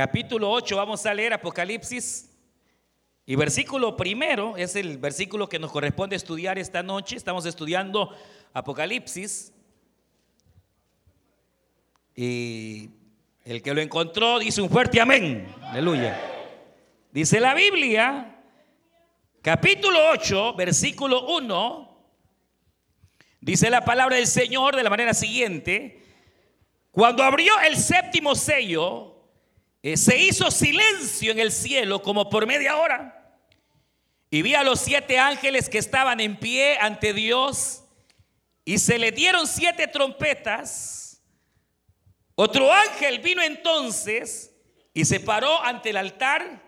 capítulo 8, vamos a leer Apocalipsis. Y versículo primero es el versículo que nos corresponde estudiar esta noche. Estamos estudiando Apocalipsis. Y el que lo encontró dice un fuerte amén. Aleluya. Dice la Biblia, capítulo 8, versículo 1. Dice la palabra del Señor de la manera siguiente. Cuando abrió el séptimo sello, eh, se hizo silencio en el cielo como por media hora. Y vi a los siete ángeles que estaban en pie ante Dios y se le dieron siete trompetas. Otro ángel vino entonces y se paró ante el altar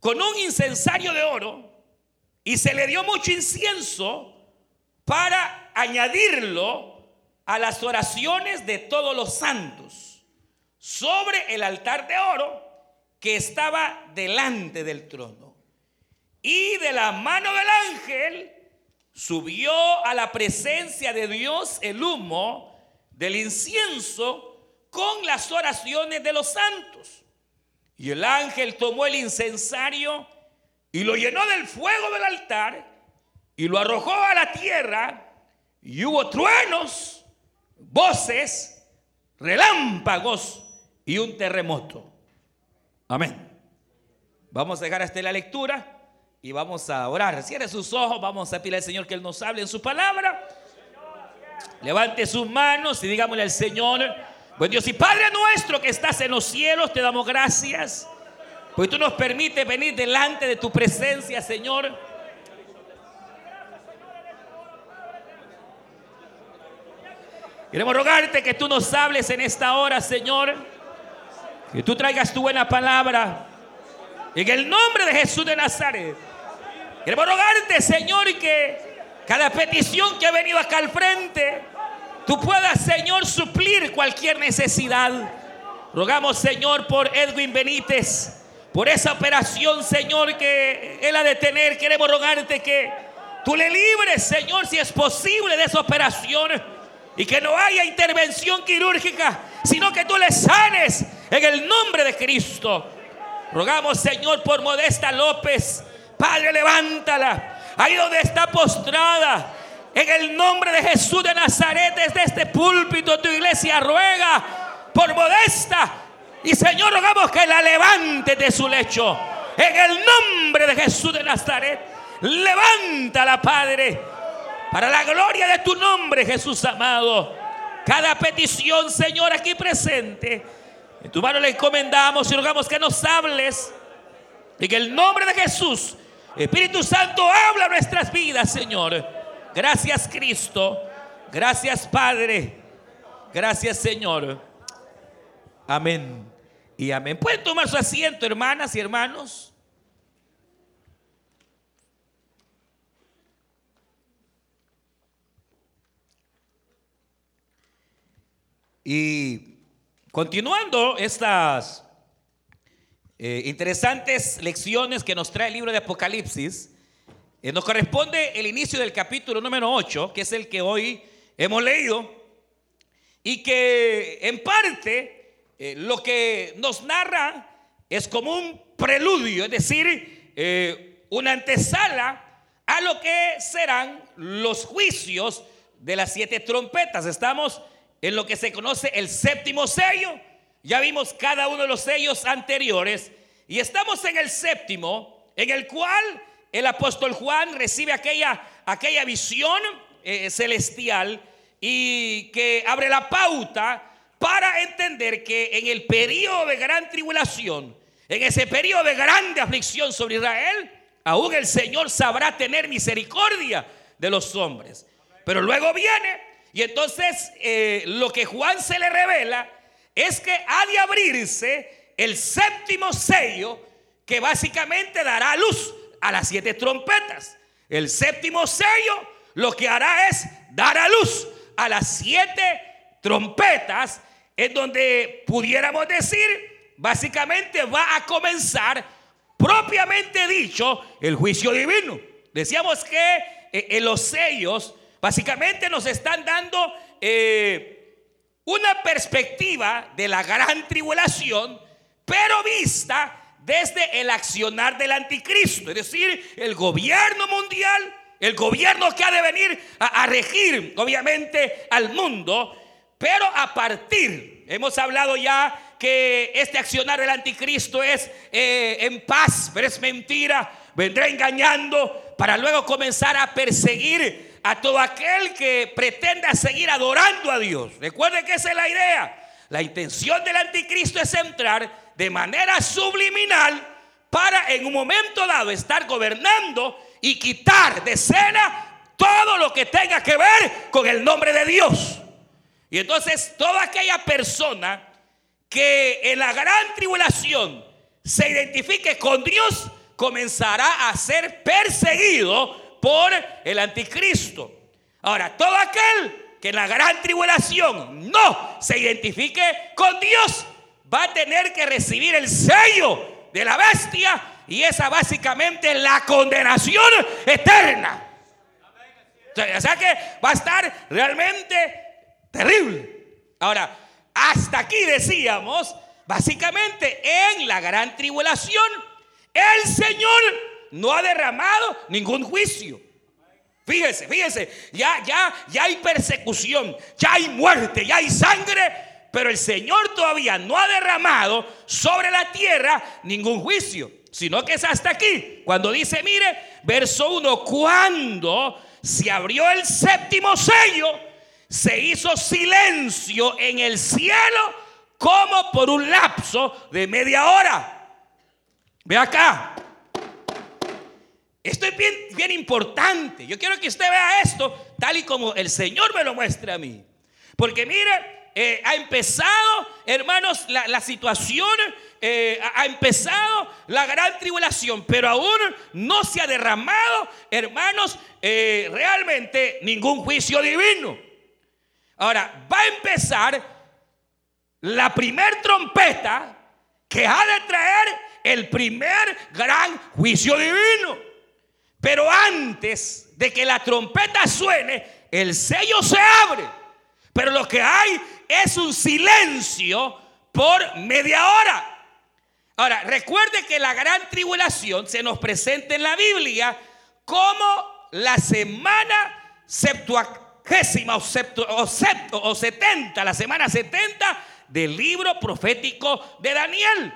con un incensario de oro y se le dio mucho incienso para añadirlo a las oraciones de todos los santos sobre el altar de oro que estaba delante del trono. Y de la mano del ángel subió a la presencia de Dios el humo del incienso con las oraciones de los santos. Y el ángel tomó el incensario y lo llenó del fuego del altar y lo arrojó a la tierra y hubo truenos, voces, relámpagos y un terremoto. Amén. Vamos a dejar hasta la lectura y vamos a orar. Cierre sus ojos, vamos a pedir al Señor que Él nos hable en su palabra. Levante sus manos y digámosle al Señor, buen Dios y Padre nuestro que estás en los cielos, te damos gracias. Porque tú nos permites venir delante de tu presencia, Señor. Queremos rogarte que tú nos hables en esta hora, Señor. Que tú traigas tu buena palabra. En el nombre de Jesús de Nazaret. Queremos rogarte, Señor, que cada petición que ha venido acá al frente, tú puedas, Señor, suplir cualquier necesidad. Rogamos, Señor, por Edwin Benítez, por esa operación, Señor, que él ha de tener. Queremos rogarte que tú le libres, Señor, si es posible, de esa operación. Y que no haya intervención quirúrgica, sino que tú le sanes en el nombre de Cristo. Rogamos, Señor, por Modesta López. Padre, levántala. Ahí donde está postrada. En el nombre de Jesús de Nazaret, desde este púlpito, tu iglesia ruega por Modesta. Y Señor, rogamos que la levante de su lecho. En el nombre de Jesús de Nazaret. Levántala, Padre. Para la gloria de tu nombre, Jesús amado. Cada petición, Señor, aquí presente. En tu mano le encomendamos y rogamos que nos hables. En el nombre de Jesús. Espíritu Santo, habla nuestras vidas, Señor. Gracias, Cristo. Gracias, Padre. Gracias, Señor. Amén. Y amén. ¿Pueden tomar su asiento, hermanas y hermanos? Y continuando estas eh, interesantes lecciones que nos trae el libro de Apocalipsis, eh, nos corresponde el inicio del capítulo número 8, que es el que hoy hemos leído, y que en parte eh, lo que nos narra es como un preludio, es decir, una antesala a lo que serán los juicios de las siete trompetas. Estamos en lo que se conoce el séptimo sello. Ya vimos cada uno de los sellos anteriores y estamos en el séptimo, en el cual el apóstol Juan recibe aquella, aquella visión eh, celestial y que abre la pauta para entender que en el periodo de gran tribulación, en ese periodo de grande aflicción sobre Israel, aún el Señor sabrá tener misericordia de los hombres. Pero luego viene y entonces eh, lo que Juan se le revela es que ha de abrirse el séptimo sello que básicamente dará luz a las siete trompetas. El séptimo sello lo que hará es dar a luz a las siete trompetas en donde pudiéramos decir, básicamente va a comenzar propiamente dicho el juicio divino. Decíamos que eh, en los sellos Básicamente nos están dando eh, una perspectiva de la gran tribulación pero vista desde el accionar del anticristo, es decir, el gobierno mundial, el gobierno que ha de venir a, regir, obviamente, al mundo, pero a partir, hemos hablado ya que este accionar del anticristo es eh, en paz, pero es mentira, vendrá engañando para luego comenzar a perseguir a todo aquel que pretenda seguir adorando a Dios. Recuerden que esa es la idea. La intención del anticristo es entrar de manera subliminal para en un momento dado estar gobernando y quitar de escena todo lo que tenga que ver con el nombre de Dios. Y entonces toda aquella persona que en la gran tribulación se identifique con Dios comenzará a ser perseguido por el anticristo. Ahora, todo aquel que en la gran tribulación no se identifique con Dios va a tener que recibir el sello de la bestia y esa básicamente la condenación eterna. O sea que va a estar realmente terrible. Ahora, hasta aquí decíamos, básicamente en la gran tribulación, el Señor no ha derramado ningún juicio. Fíjese, fíjese, ya, ya, ya hay persecución, ya hay muerte, ya hay sangre, pero el Señor todavía no ha derramado sobre la tierra ningún juicio, sino que es hasta aquí, cuando dice, mire, verso 1, cuando se abrió el séptimo sello, se hizo silencio en el cielo como por un lapso de media hora. Ve acá. Esto es bien, importante. Yo quiero que usted vea esto tal y como el Señor me lo muestra a mí. Porque mire, eh, ha empezado, hermanos, la, situación, eh, ha empezado la gran tribulación, pero aún no se ha derramado, hermanos, eh, realmente ningún juicio divino. Ahora, va a empezar la primer trompeta que ha de traer el primer gran juicio divino. Pero antes de que la trompeta suene, el sello se abre. Pero lo que hay es un silencio por media hora. Ahora, recuerde que la gran tribulación se nos presenta en la Biblia como la semana septuagesima o, o, 70, la semana 70 del libro profético de Daniel.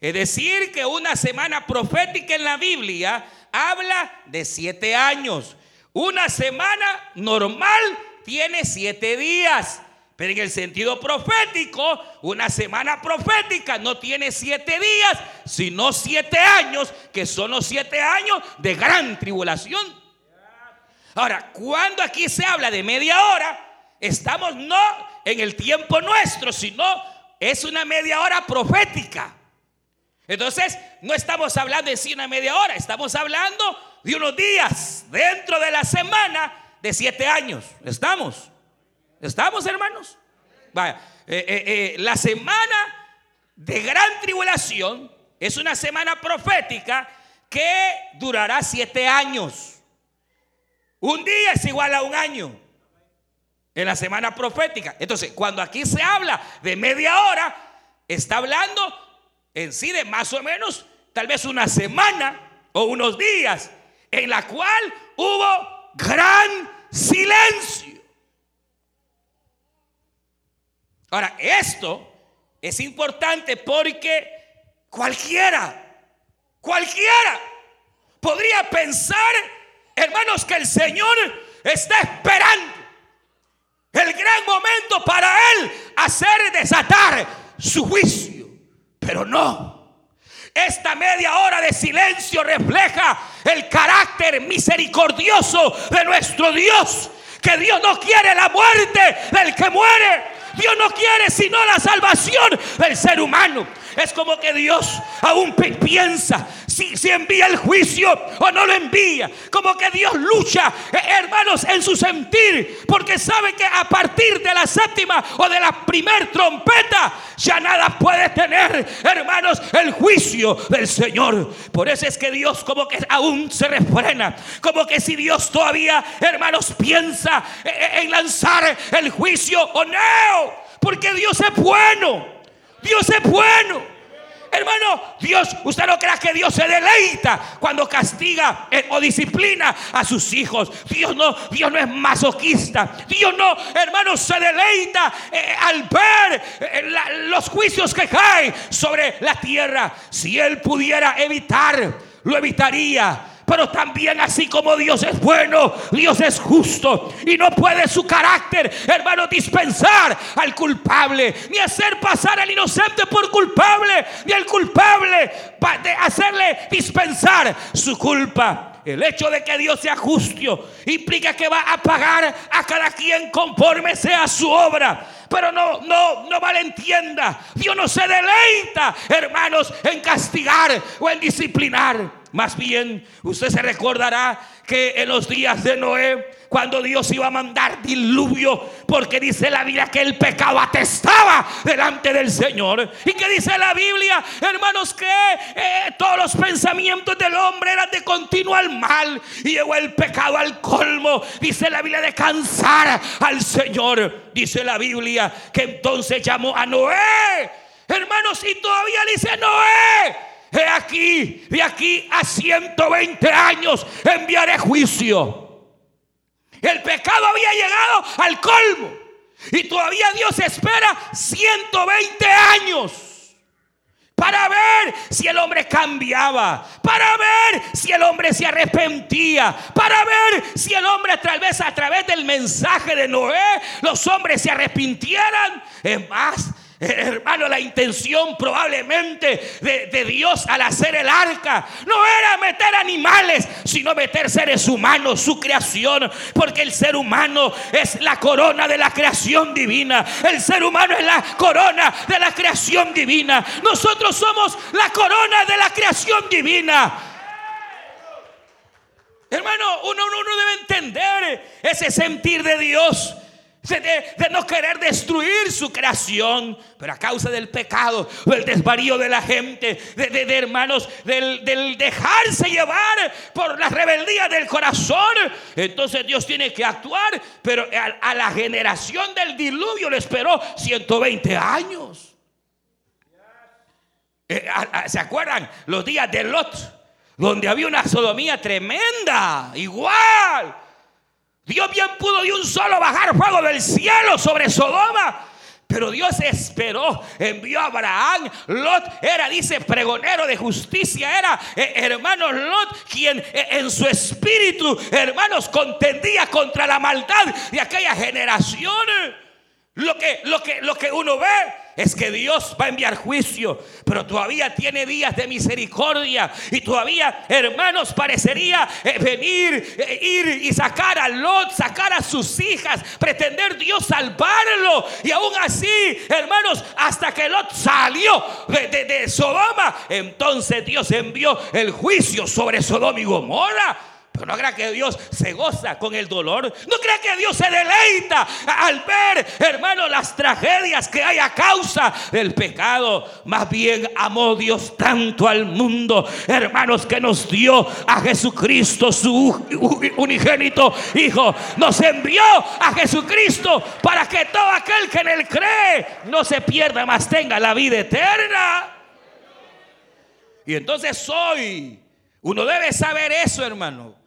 Es decir, que una semana profética en la Biblia habla de siete años. Una semana normal tiene siete días. Pero en el sentido profético, una semana profética no tiene siete días, sino siete años, que son los siete años de gran tribulación. Ahora, cuando aquí se habla de media hora, estamos no en el tiempo nuestro, sino es una media hora profética. Entonces, no estamos hablando de una media hora, estamos hablando de unos días dentro de la semana de siete años. ¿Estamos? ¿Estamos, hermanos? Eh, eh, eh, la semana de gran tribulación es una semana profética que durará siete años. Un día es igual a un año. En la semana profética. Entonces, cuando aquí se habla de media hora, está hablando en sí de más o menos tal vez una semana o unos días en la cual hubo gran silencio. Ahora, esto es importante porque cualquiera, cualquiera podría pensar hermanos, que el Señor está esperando el gran momento para Él hacer desatar su juicio. Pero no. Esta media hora de silencio refleja el carácter misericordioso de nuestro Dios. Que Dios no quiere la muerte del que muere. Dios no quiere sino la salvación del ser humano. Es como que Dios aún piensa si, envía el juicio o no lo envía. Como que Dios lucha, eh, hermanos, en su sentir. Porque sabe que a partir de la séptima o de la primer trompeta ya nada puede tener, hermanos, el juicio del Señor. Por eso es que Dios como que aún se refrena. Como que si Dios todavía, hermanos, piensa eh, eh, en lanzar el juicio o no. Porque Dios es bueno. Dios es bueno. no, Dios, usted no crea que Dios se deleita cuando castiga eh, o disciplina a sus hijos. Dios no, Dios no es masoquista. Dios no, hermanos, se deleita eh, al ver eh, los juicios que caen sobre la tierra. Si Él pudiera evitar, lo evitaría pero también así como Dios es bueno, Dios es justo y no puede su carácter, hermano, dispensar al culpable, ni hacer pasar al inocente por culpable, ni al culpable hacerle dispensar su culpa. El hecho de que Dios sea justo implica que va a pagar a cada quien conforme sea su obra. Pero no, no, no malentienda. Dios no se deleita, hermanos, en castigar o en disciplinar. Más bien, usted se recordará en los días de Noé, cuando Dios iba a mandar diluvio, porque dice la Biblia que el pecado atestaba delante del Señor. Y que dice la Biblia, hermanos, que eh, todos los pensamientos del hombre eran de continuo al mal. Y llegó el pecado al colmo. Dice la Biblia de cansar al Señor. Dice la Biblia que entonces llamó a Noé. Hermanos, y todavía dice Noé He aquí, de aquí a 120 años enviaré juicio. El pecado había llegado al colmo. Y todavía Dios espera 120 años para ver si el hombre cambiaba, para ver si el hombre se arrepentía, para ver si el hombre tal vez a través del mensaje de Noé los hombres se arrepintieran. Es más, Hermano, la intención probablemente de, Dios al hacer el arca no era meter animales, sino meter seres humanos, su creación, porque el ser humano es la corona de la creación divina. El ser humano es la corona de la creación divina. Nosotros somos la corona de la creación divina. Hermano, uno, uno debe entender ese sentir de Dios de, no querer destruir su creación, pero a causa del pecado, del desvarío de la gente, de, hermanos, del, dejarse llevar por la rebeldía del corazón, entonces Dios tiene que actuar, pero a, la generación del diluvio le esperó 120 años. Eh, ¿Se acuerdan los días de Lot? Donde había una sodomía tremenda, igual. Dios bien pudo de un solo bajar fuego del cielo sobre Sodoma. Pero Dios esperó, envió a Abraham. Lot era, dice, pregonero de justicia. Era, eh, hermano Lot, quien eh, en su espíritu, hermanos, contendía contra la maldad de aquella generación. Lo que, lo que, uno ve es que Dios va a enviar juicio, pero todavía tiene días de misericordia y todavía, hermanos, parecería eh, venir, eh, ir y sacar a Lot, sacar a sus hijas, pretender Dios salvarlo. Y aún así, hermanos, hasta que Lot salió de, de Sodoma, entonces Dios envió el juicio sobre Sodoma y Gomorra. No crea que Dios se goza con el dolor. No crea que Dios se deleita al ver, hermano, las tragedias que hay a causa del pecado. Más bien amó Dios tanto al mundo, hermanos, que nos dio a Jesucristo, su unigénito Hijo. Nos envió a Jesucristo para que todo aquel que en él cree no se pierda, más tenga la vida eterna. Y entonces hoy uno debe saber eso, hermano.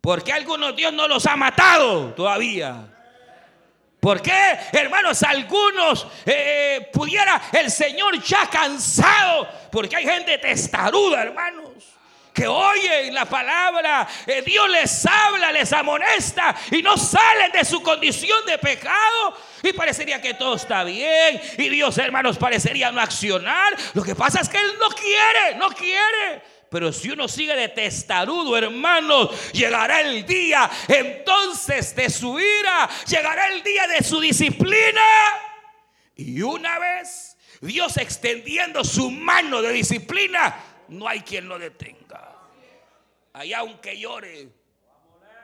Porque algunos Dios no los ha matado todavía? ¿Por qué, hermanos, algunos eh, pudiera el Señor ya cansado? Porque hay gente testaruda, hermanos que oyen la palabra, eh, Dios les habla, les amonesta y no salen de su condición de pecado. Y parecería que todo está bien. Y Dios, hermanos, parecería no accionar. Lo que pasa es que Él no quiere, no quiere. Pero si uno sigue de testarudo, hermanos, llegará el día entonces de su ira, llegará el día de su disciplina. Y una vez Dios extendiendo su mano de disciplina, no hay quien lo detenga. Allá aunque llore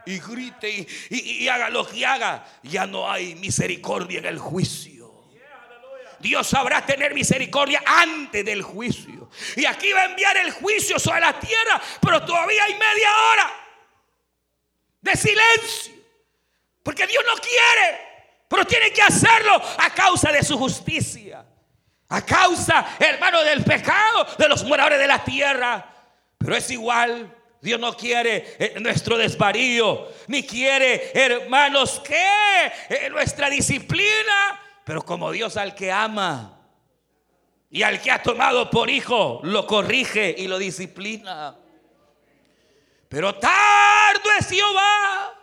y grite y, haga lo que haga, ya no hay misericordia en el juicio. Dios sabrá tener misericordia antes del juicio. Y aquí va a enviar el juicio sobre la tierra, pero todavía hay media hora de silencio. Porque Dios no quiere, pero tiene que hacerlo a causa de su justicia. A causa, hermano, del pecado de los moradores de la tierra. Pero es igual. Dios no quiere eh, nuestro desvarío, ni quiere, hermanos, que eh, nuestra disciplina, pero como Dios al que ama y al que ha tomado por hijo, lo corrige y lo disciplina. Pero tardo es Jehová,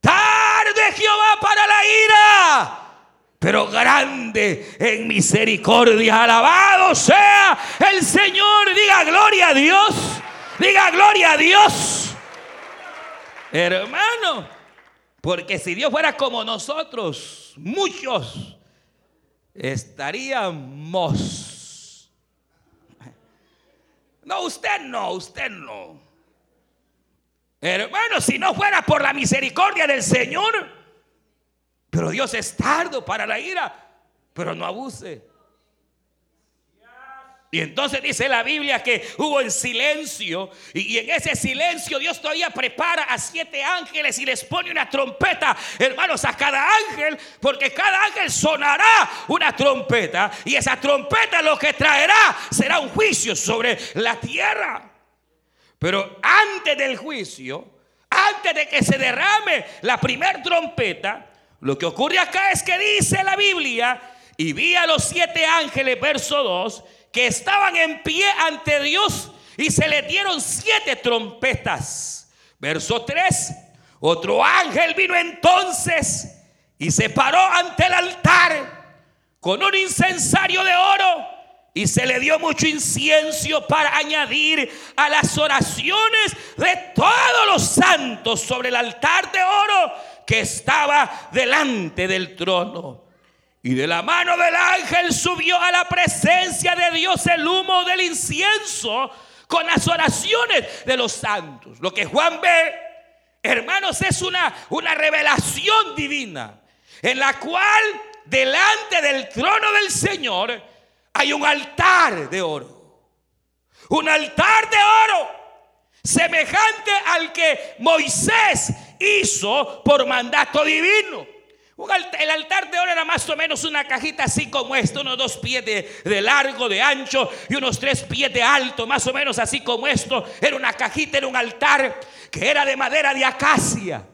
tardo es Jehová para la ira pero grande en misericordia. Alabado sea el Señor. Diga gloria a Dios. Diga gloria a Dios. Hermano, porque si Dios fuera como nosotros, muchos estaríamos. No, usted no, usted no. Hermano, si no fuera por la misericordia del Señor, pero Dios es tardo para la ira, pero no abuse. Y entonces dice la Biblia que hubo en silencio y, en ese silencio Dios todavía prepara a siete ángeles y les pone una trompeta, hermanos, a cada ángel, porque cada ángel sonará una trompeta y esa trompeta lo que traerá será un juicio sobre la tierra. Pero antes del juicio, antes de que se derrame la primera trompeta, lo que ocurre acá es que dice la Biblia, y vi a los siete ángeles, verso 2, que estaban en pie ante Dios y se le dieron siete trompetas. Verso 3, otro ángel vino entonces y se paró ante el altar con un incensario de oro y se le dio mucho incienso para añadir a las oraciones de todos los santos sobre el altar de oro que estaba delante del trono. Y de la mano del ángel subió a la presencia de Dios el humo del incienso con las oraciones de los santos. Lo que Juan ve, hermanos, es una, una revelación divina en la cual delante del trono del Señor hay un altar de oro. Un altar de oro semejante al que Moisés hizo por mandato divino. El altar de oro era más o menos una cajita así como esto, unos dos pies de, largo, de ancho y unos tres pies de alto, más o menos así como esto. Era una cajita, era un altar que era de madera de acacia,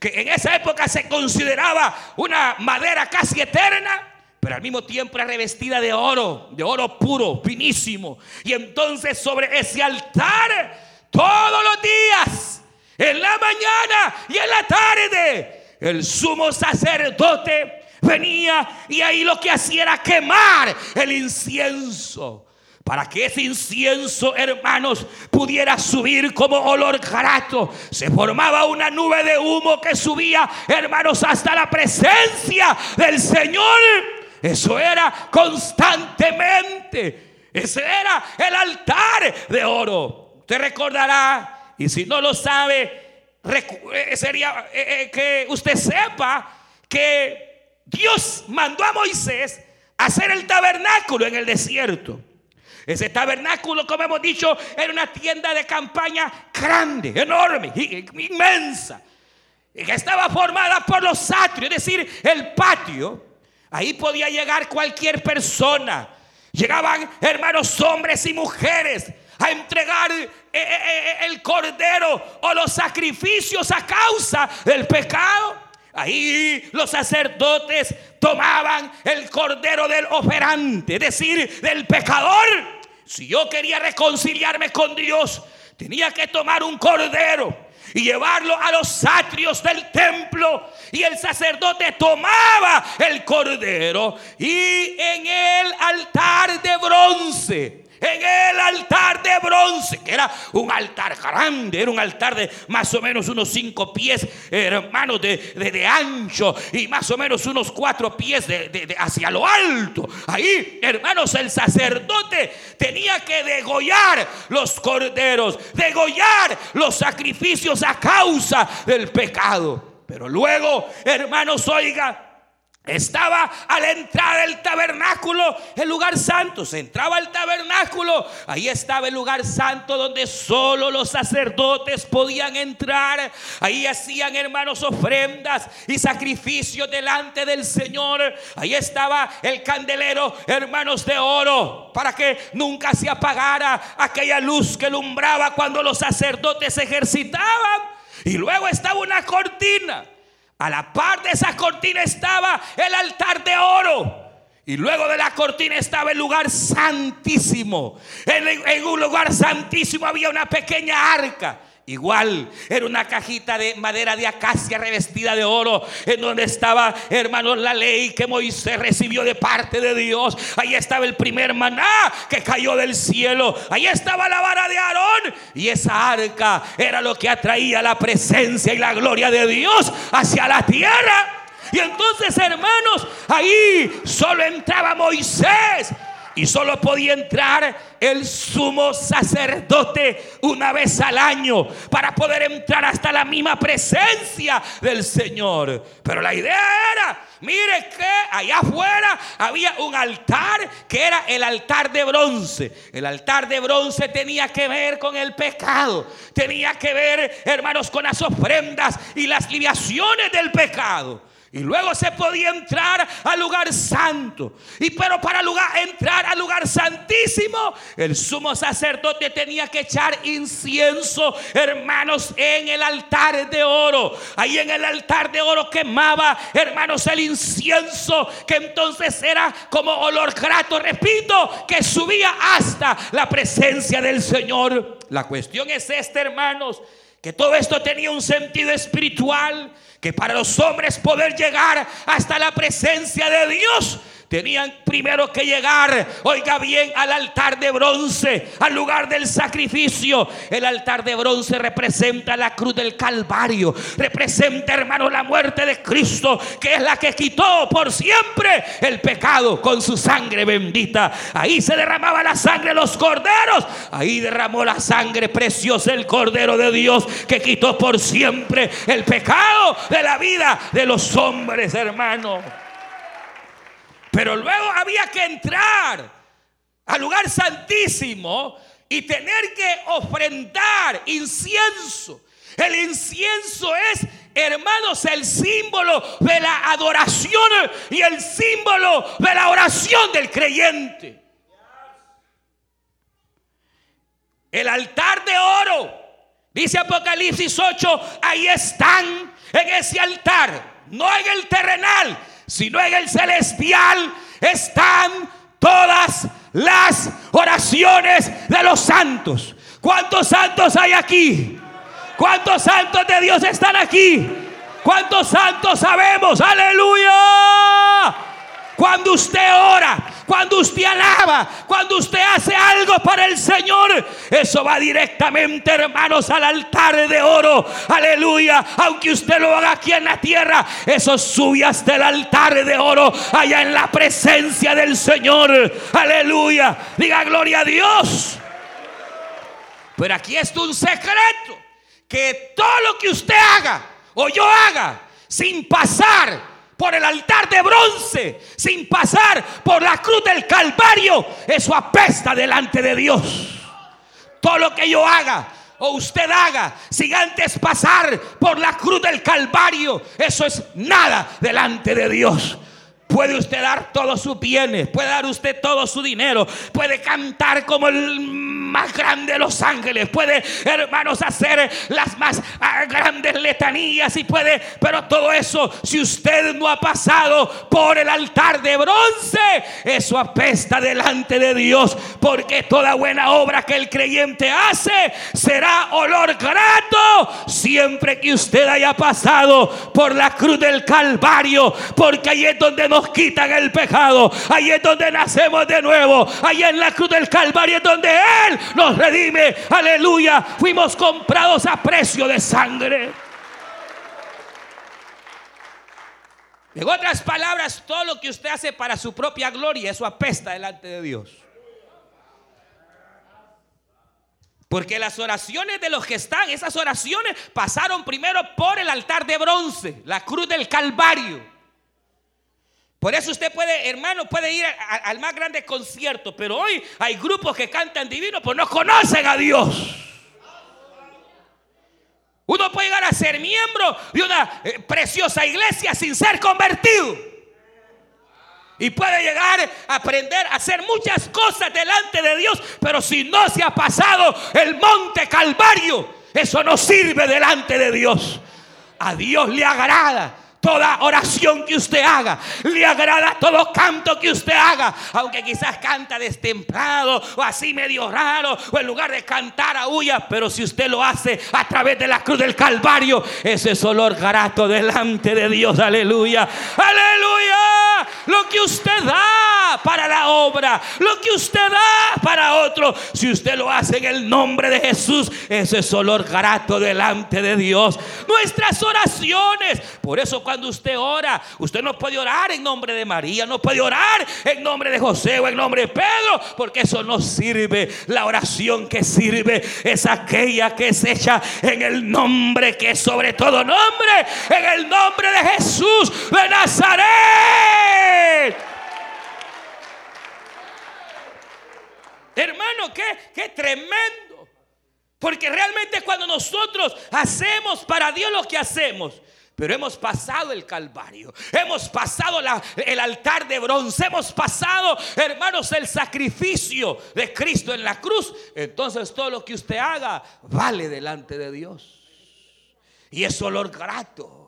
que en esa época se consideraba una madera casi eterna pero al mismo tiempo era revestida de oro, de oro puro, finísimo. Y entonces sobre ese altar todos los días, en la mañana y en la tarde, el sumo sacerdote venía y ahí lo que hacía era quemar el incienso. Para que ese incienso, hermanos, pudiera subir como olor grato. Se formaba una nube de humo que subía, hermanos, hasta la presencia del Señor. Eso era constantemente. Ese era el altar de oro. Usted recordará, y si no lo sabe, sería eh, eh, que usted sepa que Dios mandó a Moisés a hacer el tabernáculo en el desierto. Ese tabernáculo, como hemos dicho, era una tienda de campaña grande, enorme, inmensa, que estaba formada por los atrios, es decir, el patio. Ahí podía llegar cualquier persona. Llegaban hermanos hombres y mujeres a entregar eh, eh, eh, el cordero o los sacrificios a causa del pecado. Ahí los sacerdotes tomaban el cordero del operante, es decir, del pecador. Si yo quería reconciliarme con Dios, tenía que tomar un cordero y llevarlo a los atrios del templo. Y el sacerdote tomaba el cordero y en el altar de bronce en el altar de bronce, que era un altar grande, era un altar de más o menos unos cinco pies, hermanos, de, de, ancho y más o menos unos cuatro pies de, hacia lo alto. Ahí, hermanos, el sacerdote tenía que degollar los corderos, degollar los sacrificios a causa del pecado. Pero luego, hermanos, oiga, estaba a la entrada del tabernáculo, el lugar santo. Se entraba al tabernáculo. Ahí estaba el lugar santo donde solo los sacerdotes podían entrar. Ahí hacían hermanos ofrendas y sacrificios delante del Señor. Ahí estaba el candelero, hermanos de oro, para que nunca se apagara aquella luz que lumbraba cuando los sacerdotes ejercitaban. Y luego estaba una cortina a la par de esa cortina estaba el altar de oro. Y luego de la cortina estaba el lugar santísimo. En, un lugar santísimo había una pequeña arca. Igual, era una cajita de madera de acacia revestida de oro, en donde estaba, hermanos, la ley que Moisés recibió de parte de Dios. Ahí estaba el primer maná que cayó del cielo. Ahí estaba la vara de Aarón. Y esa arca era lo que atraía la presencia y la gloria de Dios hacia la tierra. Y entonces, hermanos, ahí solo entraba Moisés y solo podía entrar el sumo sacerdote una vez al año para poder entrar hasta la misma presencia del Señor. Pero la idea era, mire que allá afuera había un altar que era el altar de bronce. El altar de bronce tenía que ver con el pecado. Tenía que ver, hermanos, con las ofrendas y las libaciones del pecado. Y luego se podía entrar al lugar santo. Y pero para entrar al lugar santísimo, el sumo sacerdote tenía que echar incienso, hermanos, en el altar de oro. Ahí en el altar de oro quemaba, hermanos, el incienso que entonces era como olor grato, repito, que subía hasta la presencia del Señor. La cuestión es esta, hermanos, que todo esto tenía un sentido espiritual que para los hombres poder llegar hasta la presencia de Dios tenían primero que llegar, oiga bien, al altar de bronce, al lugar del sacrificio. El altar de bronce representa la cruz del Calvario, representa, hermano, la muerte de Cristo, que es la que quitó por siempre el pecado con su sangre bendita. Ahí se derramaba la sangre de los corderos, ahí derramó la sangre preciosa el Cordero de Dios, que quitó por siempre el pecado de la vida de los hombres, hermano. Pero luego había que entrar al lugar santísimo y tener que ofrendar incienso. El incienso es, hermanos, el símbolo de la adoración y el símbolo de la oración del creyente. El altar de oro, dice Apocalipsis 8, ahí están en ese altar, no en el terrenal, sino en el celestial están todas las oraciones de los santos. ¿Cuántos santos hay aquí? ¿Cuántos santos de Dios están aquí? ¿Cuántos santos sabemos? Aleluya. Cuando usted ora, cuando usted alaba, cuando usted hace algo para el Señor, eso va directamente, hermanos, al altar de oro. Aleluya. Aunque usted lo haga aquí en la tierra, eso sube hasta el altar de oro, allá en la presencia del Señor. Aleluya. Diga gloria a Dios. Pero aquí está un secreto. Que todo lo que usted haga o yo haga sin pasar por el altar de bronce, sin pasar por la cruz del Calvario, eso apesta delante de Dios. Todo lo que yo haga o usted haga sin antes pasar por la cruz del Calvario, eso es nada delante de Dios. Puede usted dar todos sus bienes, puede dar usted todo su dinero, puede cantar como el más grande de los ángeles, puede, hermanos, hacer las más ah, grandes letanías y puede, pero todo eso, si usted no ha pasado por el altar de bronce, eso apesta delante de Dios, porque toda buena obra que el creyente hace será olor grato siempre que usted haya pasado por la cruz del Calvario, porque ahí es donde nos quitan el pecado. Ahí es donde nacemos de nuevo. Ahí en la cruz del Calvario es donde Él nos redime. Aleluya. Fuimos comprados a precio de sangre. En otras palabras, todo lo que usted hace para su propia gloria, eso apesta delante de Dios. Porque las oraciones de los que están, esas oraciones pasaron primero por el altar de bronce, la cruz del Calvario. Por eso usted puede, hermano, puede ir al más grande concierto, pero hoy hay grupos que cantan divino, pues no conocen a Dios. Uno puede llegar a ser miembro de una eh, preciosa iglesia sin ser convertido. Y puede llegar a aprender a hacer muchas cosas delante de Dios, pero si no se ha pasado el monte Calvario, eso no sirve delante de Dios. A Dios le agrada toda oración que usted haga. Le agrada todo canto que usted haga. Aunque quizás canta destemplado o así medio raro. O en lugar de cantar a huya. Pero si usted lo hace a través de la cruz del Calvario. Ese es olor grato delante de Dios. Aleluya. Aleluya. Lo que usted da para la obra. Lo que usted da para otro. Si usted lo hace en el nombre de Jesús. Ese es olor grato delante de Dios. Nuestras oraciones. Por eso cuando usted ora, usted no puede orar en nombre de María, no puede orar en nombre de José o en nombre de Pedro, porque eso no sirve. La oración que sirve es aquella que es hecha en el nombre que es sobre todo nombre, en el nombre de Jesús de Nazaret. Hermano, qué, tremendo. Porque realmente cuando nosotros hacemos para Dios lo que hacemos, pero hemos pasado el Calvario, hemos pasado el altar de bronce, hemos pasado, hermanos, el sacrificio de Cristo en la cruz. Entonces todo lo que usted haga vale delante de Dios. Y es olor grato.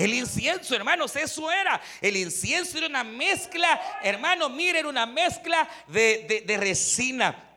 El incienso, hermanos, eso era. El incienso era una mezcla, hermano, miren, una mezcla de, de resina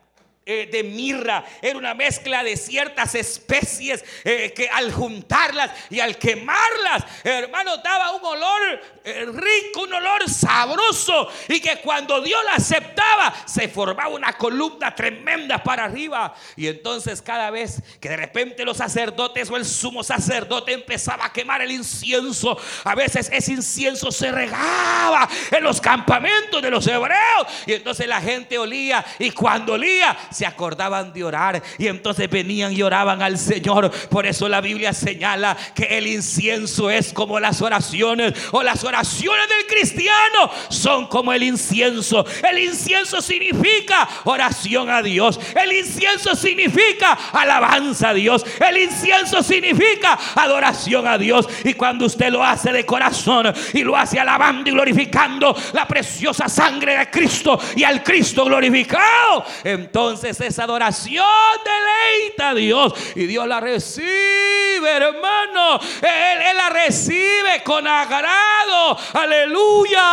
eh, de mirra, era una mezcla de ciertas especies eh, que al juntarlas y al quemarlas, hermano, daba un olor eh, rico, un olor sabroso y que cuando Dios la aceptaba se formaba una columna tremenda para arriba. Y entonces cada vez que de repente los sacerdotes o el sumo sacerdote empezaba a quemar el incienso, a veces ese incienso se regaba en los campamentos de los hebreos y entonces la gente olía y cuando olía se acordaban de orar y entonces venían y oraban al Señor. Por eso la Biblia señala que el incienso es como las oraciones o las oraciones del cristiano son como el incienso. El incienso significa oración a Dios. El incienso significa alabanza a Dios. El incienso significa adoración a Dios. Y cuando usted lo hace de corazón y lo hace alabando y glorificando la preciosa sangre de Cristo y al Cristo glorificado, entonces esa adoración deleita a Dios y Dios la recibe, hermano. Él, él la recibe con agrado. Aleluya.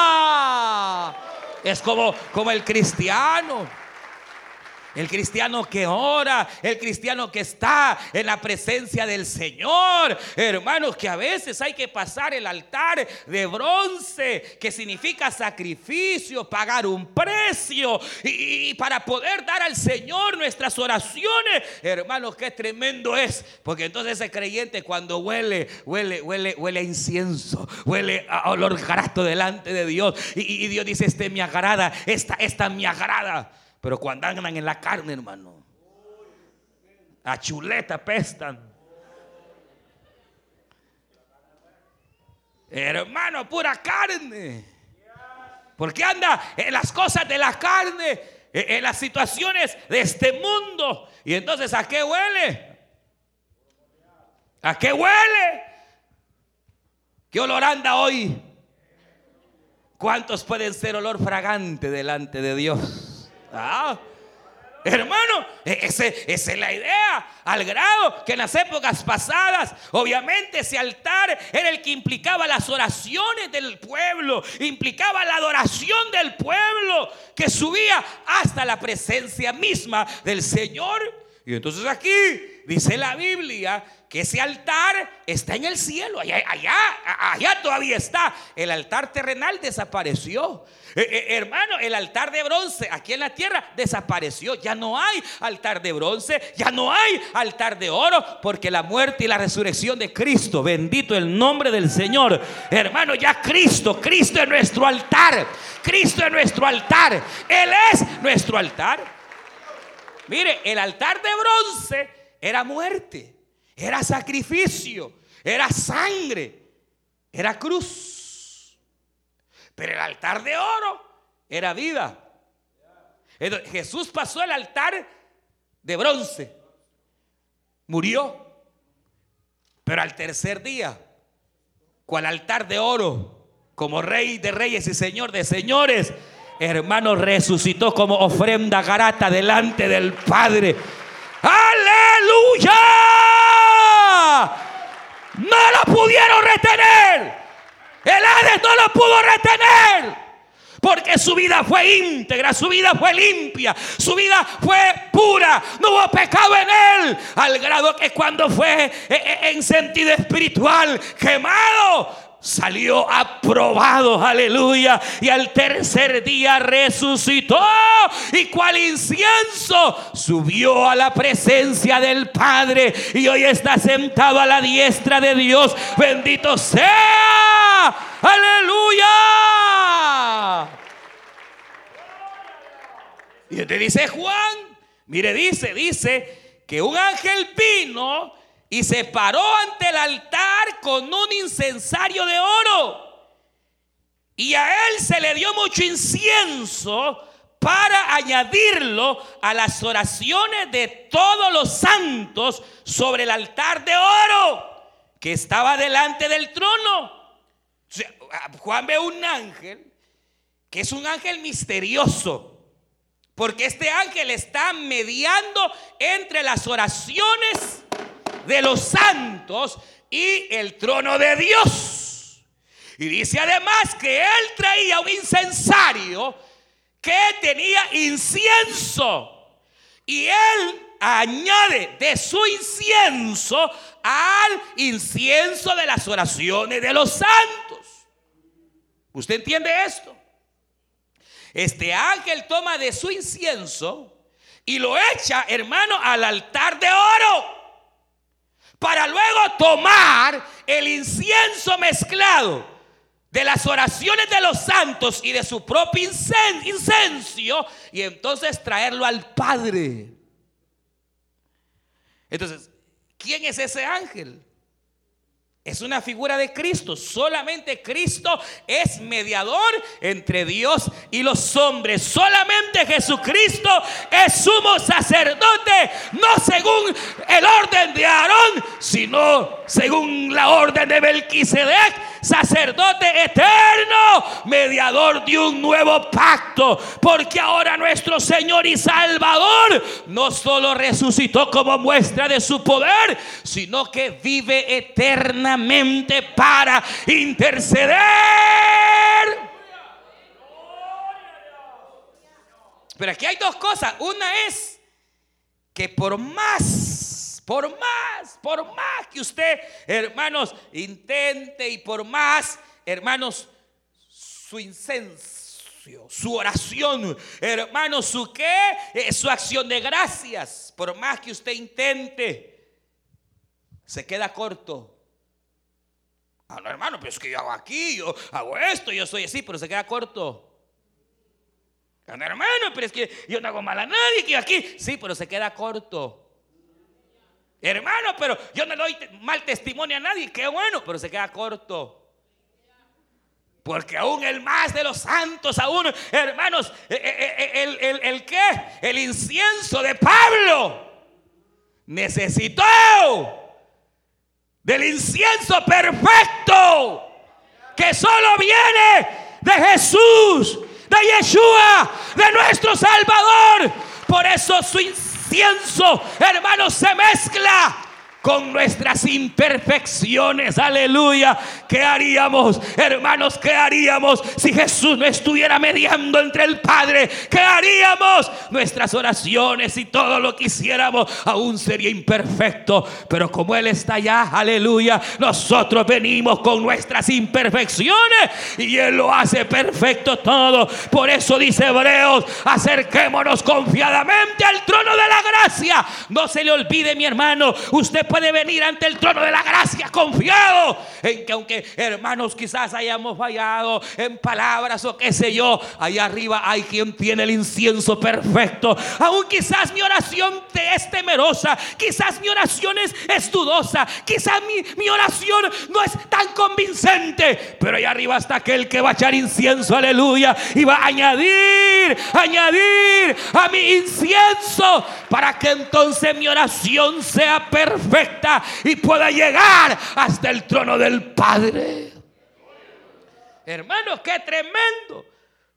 Es como, como el cristiano. El cristiano que ora, el cristiano que está en la presencia del Señor. Hermanos, que a veces hay que pasar el altar de bronce, que significa sacrificio, pagar un precio. Y, para poder dar al Señor nuestras oraciones, hermanos, qué tremendo es. Porque entonces ese creyente cuando huele, huele, huele, huele a incienso, huele a olor grato delante de Dios. Y, Dios dice, este me agrada, esta, esta me agrada. Pero cuando andan en la carne, hermano, a chuleta pestan. Hermano, pura carne. Porque anda en las cosas de la carne, en las situaciones de este mundo. Y entonces, ¿a qué huele? ¿A qué huele? ¿Qué olor anda hoy? ¿Cuántos pueden ser olor fragante delante de Dios? Ah, hermano, e-, esa es la idea. Al grado que en las épocas pasadas, obviamente ese altar era el que implicaba las oraciones del pueblo, implicaba la adoración del pueblo que subía hasta la presencia misma del Señor. Y entonces aquí dice la Biblia que ese altar está en el cielo, allá, allá, allá todavía está. El altar terrenal desapareció. Eh, eh, hermano, el altar de bronce aquí en la tierra desapareció. Ya no hay altar de bronce, ya no hay altar de oro, porque la muerte y la resurrección de Cristo, bendito el nombre del Señor. Hermano, ya Cristo, Cristo es nuestro altar. Cristo es nuestro altar. Él es nuestro altar. Mire, el altar de bronce era muerte era sacrificio, era sangre, era cruz. Pero el altar de oro era vida. Jesús pasó el altar de bronce. Murió. Pero al tercer día, cual altar de oro, como rey de reyes y señor de señores, hermano, resucitó como ofrenda garata delante del Padre. Aleluya. No lo pudieron retener. El Hades no lo pudo retener. Porque su vida fue íntegra, su vida fue limpia, su vida fue pura, no hubo pecado en él. Al grado que cuando fue eh, eh, en sentido espiritual quemado, salió aprobado, aleluya. Y al tercer día resucitó y cual incienso subió a la presencia del Padre y hoy está sentado a la diestra de Dios. Bendito sea, aleluya. Y te dice Juan, mire, dice, dice que un ángel vino y se paró ante el altar con un incensario de oro. Y a él se le dio mucho incienso para añadirlo a las oraciones de todos los santos sobre el altar de oro que estaba delante del trono. Juan ve un ángel que es un ángel misterioso. Porque este ángel está mediando entre las oraciones de los santos y el trono de Dios. Y dice además que él traía un incensario que tenía incienso. Y él añade de su incienso al incienso de las oraciones de los santos. ¿Usted entiende esto? Este ángel toma de su incienso y lo echa, hermano, al altar de oro para luego tomar el incienso mezclado de las oraciones de los santos y de su propio incenso y entonces traerlo al Padre. Entonces, ¿quién es ese ángel? Es una figura de Cristo. Solamente Cristo es mediador entre Dios y los hombres. Solamente Jesucristo es sumo sacerdote, no según el orden de Aarón, sino según la orden de Melquisedec sacerdote eterno, mediador de un nuevo pacto. Porque ahora nuestro Señor y Salvador no solo resucitó como muestra de su poder, sino que vive eternamente para interceder. Pero aquí hay dos cosas. Una es que por más por más, por más que usted, hermanos, intente y por más, hermanos, su incenso, su oración, hermanos, su qué, eh, su acción de gracias, por más que usted intente, se queda corto. Ah, no, hermano, pero es que yo hago aquí, yo hago esto, yo soy así, pero se queda corto. Ah, no, hermano, pero es que yo no hago mal a nadie, que aquí, sí, pero se queda corto. Hermano, pero yo no doy mal testimonio a nadie. Qué bueno, pero se queda corto. Porque aún el más de los santos, aún, hermanos, eh, eh, eh, el, el, el, qué? El incienso de Pablo necesitó del incienso perfecto que solo viene de Jesús, de Yeshua, de nuestro Salvador. Por eso su incienso hermanos, se mezcla con nuestras imperfecciones. Aleluya. ¿Qué haríamos, hermanos? ¿Qué haríamos si Jesús no estuviera mediando entre el Padre? ¿Qué haríamos? Nuestras oraciones y todo lo que hiciéramos aún sería imperfecto. Pero como Él está allá, aleluya, nosotros venimos con nuestras imperfecciones y Él lo hace perfecto todo. Por eso dice Hebreos, acerquémonos confiadamente al trono de la gracia. No se le olvide, mi hermano, usted puede venir ante el trono de la gracia confiado en que aunque hermanos quizás hayamos fallado en palabras o qué sé yo, allá arriba hay quien tiene el incienso perfecto. Aún quizás mi oración es temerosa, quizás mi oración es, dudosa, quizás mi, mi oración no es tan convincente, pero allá arriba está aquel que va a echar incienso, aleluya, y va a añadir, añadir a mi incienso para que entonces mi oración sea perfecta y pueda llegar hasta el trono del Padre. Hermanos, qué tremendo.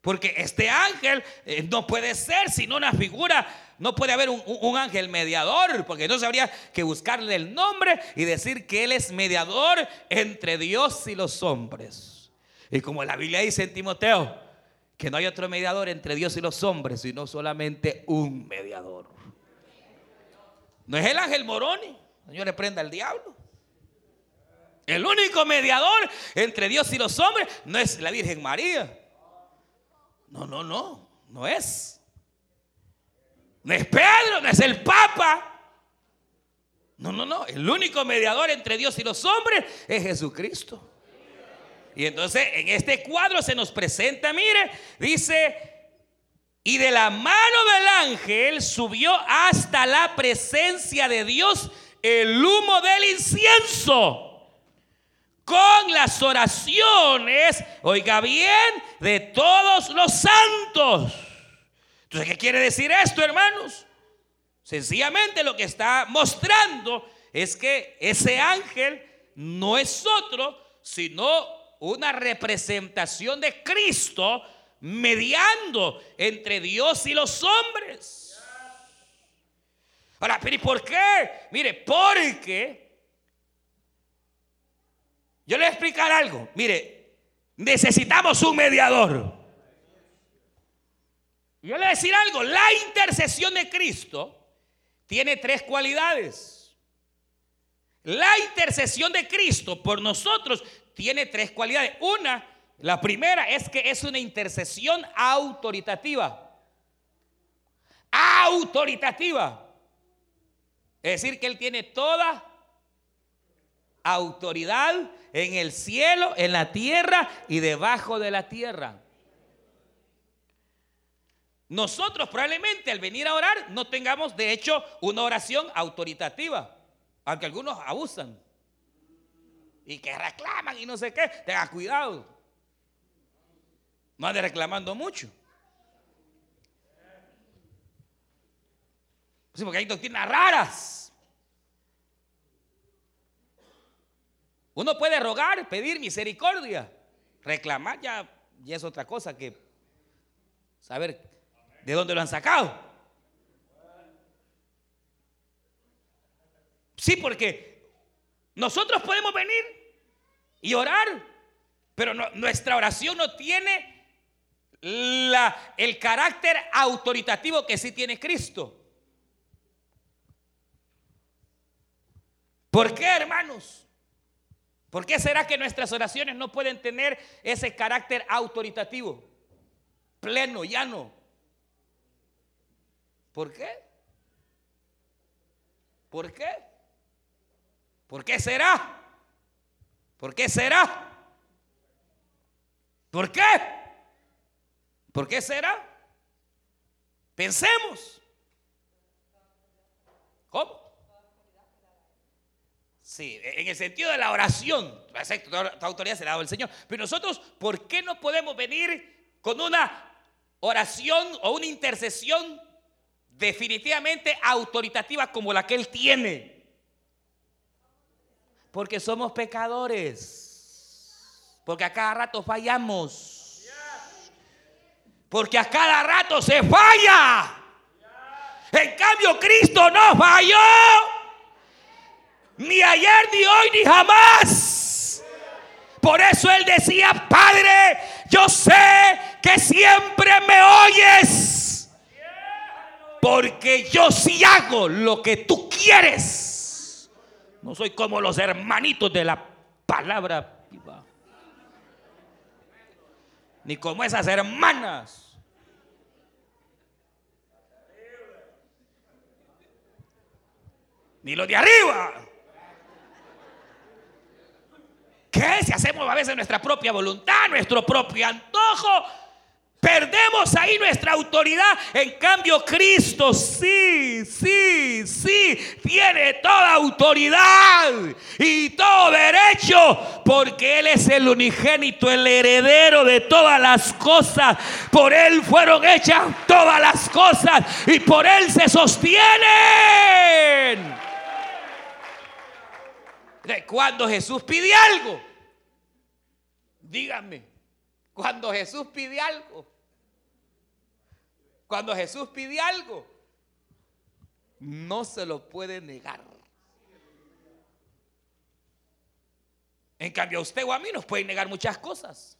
Porque este ángel eh, no puede ser sino una figura. No puede haber un, ángel mediador, porque entonces habría que buscarle el nombre y decir que él es mediador entre Dios y los hombres. Y como la Biblia dice en Timoteo, que no hay otro mediador entre Dios y los hombres, sino solamente un mediador. No es el ángel Moroni. Señor, prenda al diablo. El único mediador entre Dios y los hombres no es la Virgen María. No, no, no, no es. No es Pedro, no es el Papa. No, no, no. El único mediador entre Dios y los hombres es Jesucristo. Y entonces en este cuadro se nos presenta, mire, dice, y de la mano del ángel subió hasta la presencia de Dios el humo del incienso con las oraciones, oiga bien, de todos los santos. Entonces, ¿qué quiere decir esto, hermanos? Sencillamente lo que está mostrando es que ese ángel no es otro, sino una representación de Cristo mediando entre Dios y los hombres. Pero ¿y por qué? Mire, porque yo le voy a explicar algo. Mire, necesitamos un mediador. Yo le voy a decir algo. La intercesión de Cristo tiene tres cualidades. La intercesión de Cristo por nosotros tiene tres cualidades. Una, la primera es que es una intercesión autoritativa. Autoritativa. Es decir, que Él tiene toda autoridad en el cielo, en la tierra y debajo de la tierra. Nosotros probablemente al venir a orar no tengamos de hecho una oración autoritativa, aunque algunos abusan y que reclaman y no sé qué, tenga cuidado. No ande reclamando mucho. Sí, porque hay doctrinas raras. Uno puede rogar, pedir misericordia. Reclamar ya, ya es otra cosa que saber de dónde lo han sacado. Sí, porque nosotros podemos venir y orar, pero nuestra oración no tiene el carácter autoritativo que sí tiene Cristo. ¿Por qué, hermanos? ¿Por qué será que nuestras oraciones no pueden tener ese carácter autoritativo, pleno, llano? ¿Por qué? ¿Por qué? ¿Por qué será? ¿Por qué será? ¿Por qué? ¿Por qué será? Pensemos. ¿Cómo? Sí, en el sentido de la oración. Exacto, toda, autoridad se la ha dado el Señor. Pero nosotros, ¿por qué no podemos venir con una oración o una intercesión definitivamente autoritativa como la que Él tiene? Porque somos pecadores. Porque a cada rato fallamos. Porque a cada rato se falla. En cambio, Cristo no falló. Ni ayer, ni hoy, ni jamás. Por eso él decía, Padre, yo sé que siempre me oyes. Porque yo sí hago lo que tú quieres. No soy como los hermanitos de la palabra viva. Ni como esas hermanas ni los de arriba. ¿Qué? Si hacemos a veces nuestra propia voluntad, nuestro propio antojo, Perdemos ahí nuestra autoridad. En cambio, Cristo sí, sí, sí, tiene toda autoridad y todo derecho, porque Él es el unigénito, el heredero de todas las cosas. Por Él fueron hechas todas las cosas y por Él se sostienen. Cuando Jesús pide algo, díganme, cuando Jesús pide algo, cuando Jesús pide algo, no se lo puede negar. En cambio, a usted o a mí nos puede negar muchas cosas.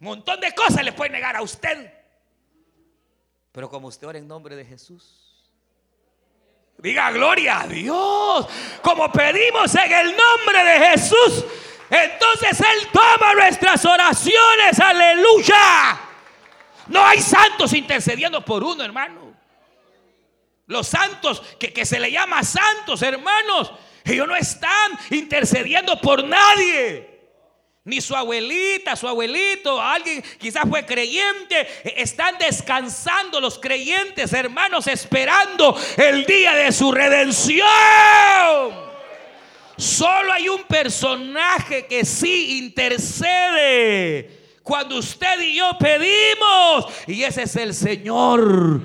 Un montón de cosas le puede negar a usted. Pero como usted ora en nombre de Jesús, diga gloria a Dios. Como pedimos en el nombre de Jesús, entonces Él toma nuestras oraciones. Aleluya. No hay santos intercediendo por uno, hermano. Los santos que, que se le llama santos, hermanos, ellos no están intercediendo por nadie. Ni su abuelita, su abuelito, alguien quizás fue creyente. Están descansando los creyentes, hermanos, esperando el día de su redención. Solo hay un personaje que sí intercede cuando usted y yo pedimos. Y ese es el Señor.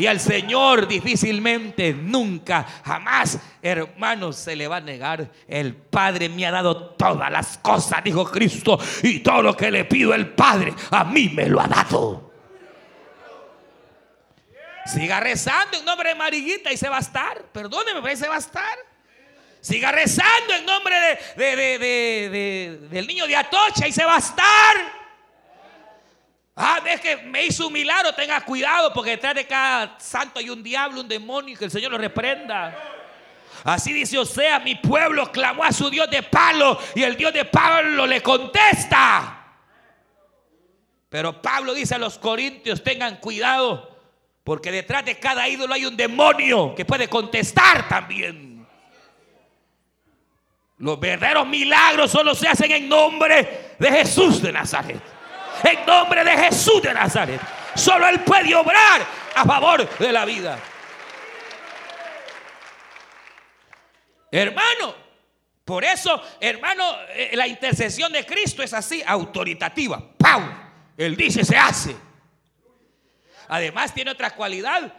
Y al Señor difícilmente, nunca, jamás, hermanos, se le va a negar. El Padre me ha dado todas las cosas, dijo Cristo. Y todo lo que le pido el Padre, a mí me lo ha dado. Siga rezando en nombre de Mariguita y se va a estar. Perdóneme, pero se va a estar. Siga rezando en nombre de, del niño de Atocha y se va a estar. Ah, es que me hizo un milagro, tenga cuidado porque detrás de cada santo hay un diablo, un demonio, que el Señor lo reprenda. Así dice Osea, mi pueblo clamó a su Dios de palo y el Dios de Pablo le contesta. Pero Pablo dice a los corintios, tengan cuidado, porque detrás de cada ídolo hay un demonio que puede contestar también. Los verdaderos milagros solo se hacen en nombre de Jesús de Nazaret en nombre de Jesús de Nazaret. Solo Él puede obrar a favor de la vida. Hermano, por eso, hermano, eh, la intercesión de Cristo es así, autoritativa. ¡Pau! Él dice, se hace. Además tiene otra cualidad,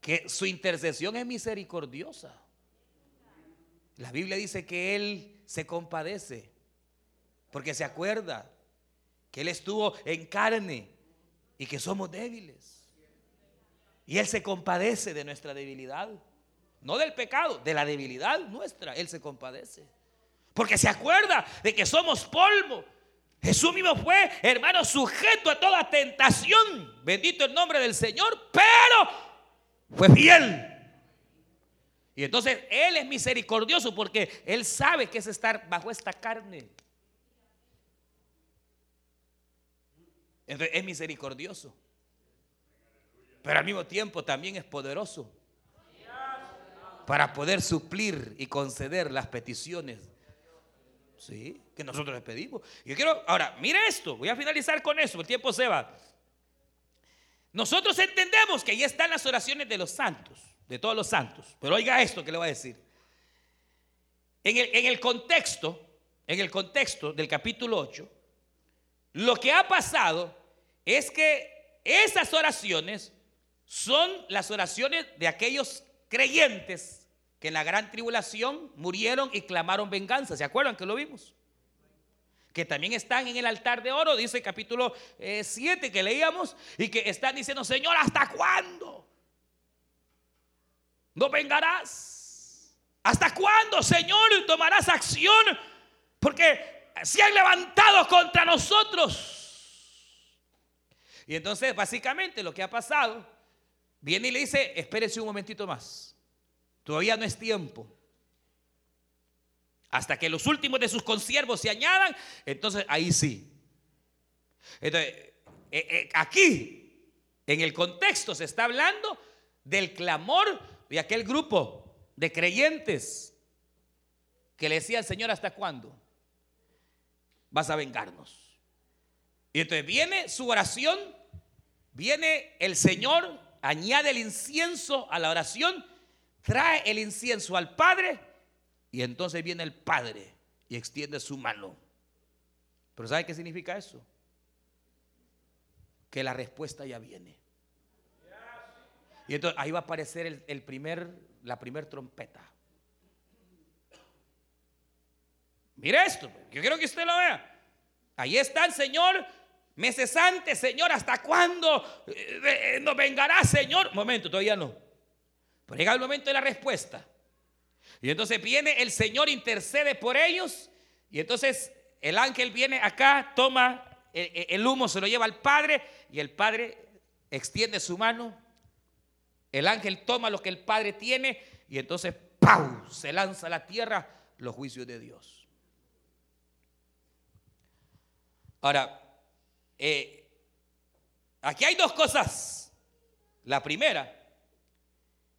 que su intercesión es misericordiosa. La Biblia dice que Él se compadece, porque se acuerda Él estuvo en carne y que somos débiles. Y Él se compadece de nuestra debilidad. No del pecado, de la debilidad nuestra. Él se compadece. Porque se acuerda de que somos polvo. Jesús mismo fue, hermano, sujeto a toda tentación. Bendito el nombre del Señor. Pero fue fiel. Y entonces Él es misericordioso porque Él sabe que es estar bajo esta carne. Entonces es misericordioso. Pero al mismo tiempo también es poderoso para poder suplir y conceder las peticiones ¿sí? que nosotros le pedimos. Yo quiero, ahora, mire esto, voy a finalizar con eso, el tiempo se va. Nosotros entendemos que ahí están las oraciones de los santos, de todos los santos. Pero oiga esto que le voy a decir. En el, en el contexto, en el contexto del capítulo 8, lo que ha pasado es que esas oraciones son las oraciones de aquellos creyentes que en la gran tribulación murieron y clamaron venganza. ¿Se acuerdan que lo vimos? Que también están en el altar de oro, dice el capítulo 7 eh, que leíamos, y que están diciendo, Señor, ¿hasta cuándo? ¿No vengarás? ¿Hasta cuándo, Señor, tomarás acción? Porque se han levantado contra nosotros. Y entonces, básicamente, lo que ha pasado, viene y le dice, espérese un momentito más. Todavía no es tiempo. Hasta que los últimos de sus consiervos se añadan, entonces ahí sí. Entonces, eh, eh, aquí, en el contexto, se está hablando del clamor de aquel grupo de creyentes que le decían, Señor, ¿hasta cuándo vas a vengarnos? Y entonces viene su oración, viene el Señor, añade el incienso a la oración, trae el incienso al Padre y entonces viene el Padre y extiende su mano. Pero ¿sabe qué significa eso? Que la respuesta ya viene. Y entonces ahí va a aparecer el, primer, la primer trompeta. Mire esto, yo quiero que usted lo vea. Ahí está el Señor, meses antes, Señor, ¿hasta cuándo eh, eh, nos vengará, Señor? Momento, todavía no. Pero llega el momento de la respuesta. Y entonces viene el Señor, intercede por ellos. Y entonces el ángel viene acá, toma el, humo, se lo lleva al Padre. Y el Padre extiende su mano. El ángel toma lo que el Padre tiene. Y entonces, ¡pau! Se lanza a la tierra los juicios de Dios. Ahora, eh, aquí hay dos cosas. La primera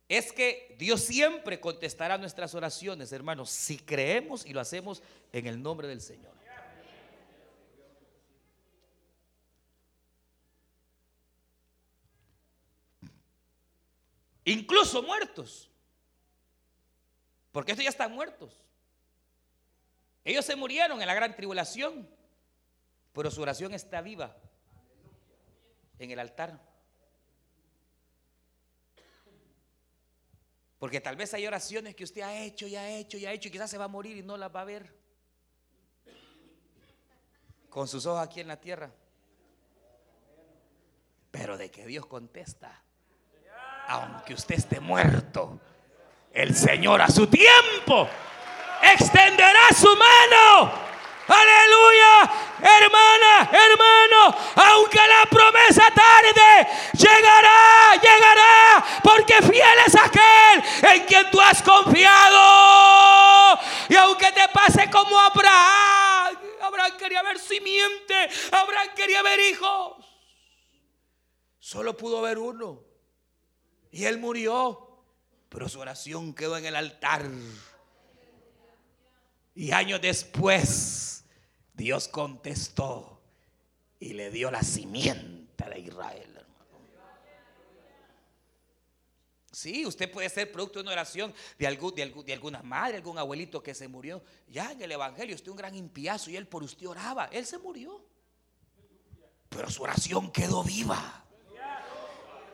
es que Dios siempre contestará nuestras oraciones, hermanos, si creemos y lo hacemos en el nombre del Señor. Incluso muertos. Porque estos ya están muertos. Ellos se murieron en la gran tribulación. Pero su oración está viva en el altar. Porque tal vez hay oraciones que usted ha hecho y ha hecho y ha hecho y quizás se va a morir y no las va a ver. Con sus ojos aquí en la tierra. Pero de que Dios contesta, aunque usted esté muerto, el Señor a su tiempo extenderá su mano Aleluya, hermana, hermano, aunque la promesa tarde, llegará, llegará, porque fiel es aquel en quien tú has confiado. Y aunque te pase como Abraham, Abraham quería ver simiente, Abraham quería ver hijos. Solo pudo ver uno. Y él murió, pero su oración quedó en el altar. Y años después, Dios contestó y le dio la simiente de Israel. Sí, usted puede ser producto de una oración de, alguna madre, algún abuelito que se murió. Ya en el Evangelio, usted un gran impiazo y él por usted oraba. Él se murió. Pero su oración quedó viva.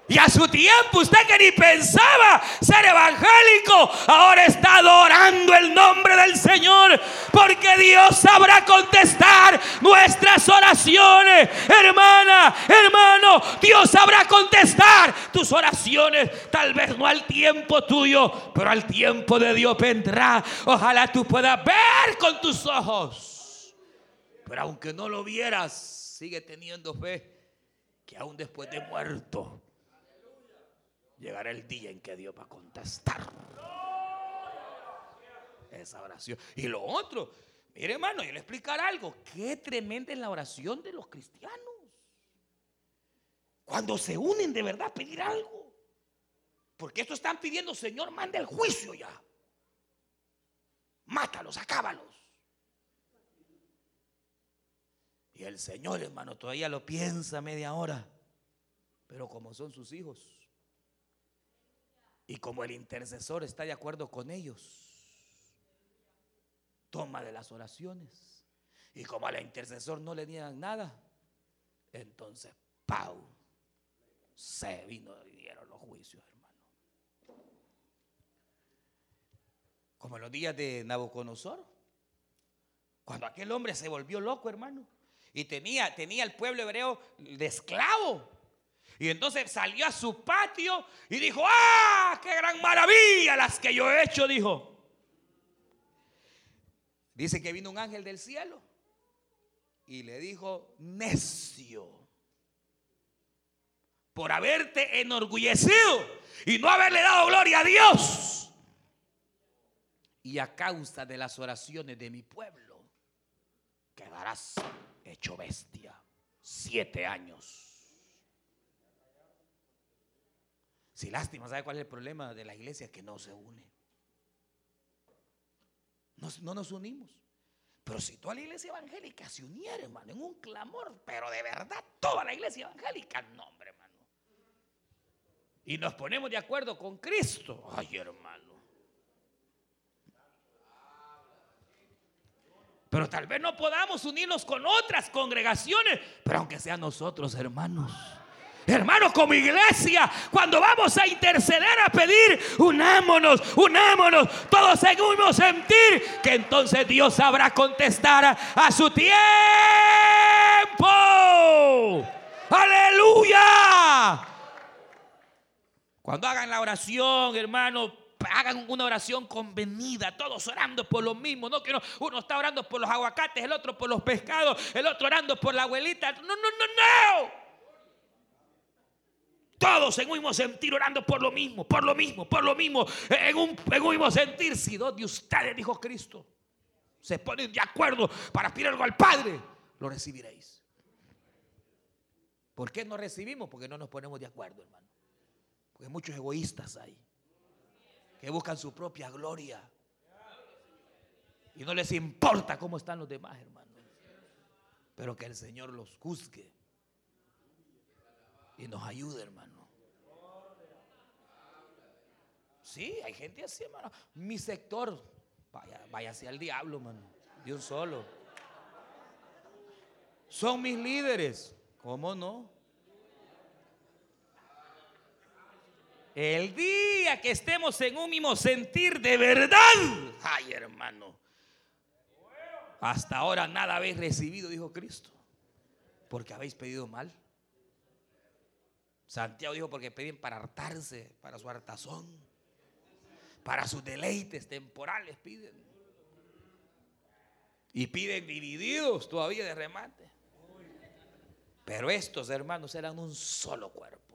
Y a su tiempo usted que ni pensaba ser evangélico, ahora está adorando el nombre del Señor. Porque Dios sabrá contestar nuestras oraciones. Hermana, hermano, Dios sabrá contestar tus oraciones. Tal vez no al tiempo tuyo, pero al tiempo de Dios vendrá. Ojalá tú puedas ver con tus ojos. Pero aunque no lo vieras, sigue teniendo fe que aún después de muerto llegará el día en que Dios va a contestar esa oración. Y lo otro, mire hermano, yo le explicar algo. Qué tremenda es la oración de los cristianos. Cuando se unen de verdad a pedir algo. Porque esto están pidiendo, Señor, manda el juicio ya. Mátalos, acábalos. Y el Señor, hermano, todavía lo piensa media hora. Pero como son sus hijos, y como el intercesor está de acuerdo con ellos, toma de las oraciones. Y como al intercesor no le niegan nada, entonces, ¡pau! Se vino dieron los juicios, hermano. Como en los días de Nabucodonosor, cuando aquel hombre se volvió loco, hermano, y tenía, tenía el pueblo hebreo de esclavo. Y entonces salió a su patio y dijo, ¡ah! ¡Qué gran maravilla las que yo he hecho! Dijo. Dice que vino un ángel del cielo y le dijo, necio, por haberte enorgullecido y no haberle dado gloria a Dios. Y a causa de las oraciones de mi pueblo, quedarás hecho bestia. Siete años. Si lástima, ¿sabe cuál es el problema de la iglesia? Que no se une. no nos unimos. Pero si toda la iglesia evangélica se uniera, hermano, en un clamor, pero de verdad, toda la iglesia evangélica, no, hermano. Y nos ponemos de acuerdo con Cristo. Ay, hermano. Pero tal vez no podamos unirnos con otras congregaciones, pero aunque sean nosotros, hermanos. Hermanos, como iglesia, cuando vamos a interceder, a pedir, unámonos, unámonos, todos un sentir, que entonces Dios sabrá contestar a su tiempo. Aleluya. Cuando hagan la oración, hermano, hagan una oración convenida, todos orando por lo mismo, no que uno, está orando por los aguacates, el otro por los pescados, el otro orando por la abuelita. No, no, no, no. Todos en un mismo sentir orando por lo mismo, por lo mismo, por lo mismo, en un, mismo sentir. Si dos de ustedes, dijo Cristo, se ponen de acuerdo para pedir algo al Padre, lo recibiréis. ¿Por qué no recibimos? Porque no nos ponemos de acuerdo, hermano. Porque muchos egoístas hay que buscan su propia gloria. Y no les importa cómo están los demás, hermanos. Pero que el Señor los juzgue y nos ayude, hermano. Sí, hay gente así, hermano. Mi sector, vaya, vaya hacia el diablo, hermano. De un solo. Son mis líderes. ¿Cómo no? El día que estemos en un mismo sentir de verdad, ay hermano, hasta ahora nada habéis recibido, dijo Cristo, porque habéis pedido mal. Santiago dijo porque piden para hartarse, para su hartazón, para sus deleites temporales piden. Y piden divididos todavía de remate. Pero estos hermanos eran un solo cuerpo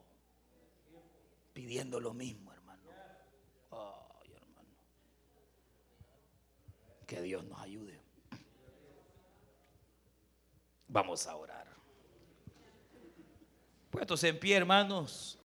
pidiendo lo mismo, hermano. Ay, hermano. Que Dios nos ayude. Vamos a orar. Puestos en pie, hermanos.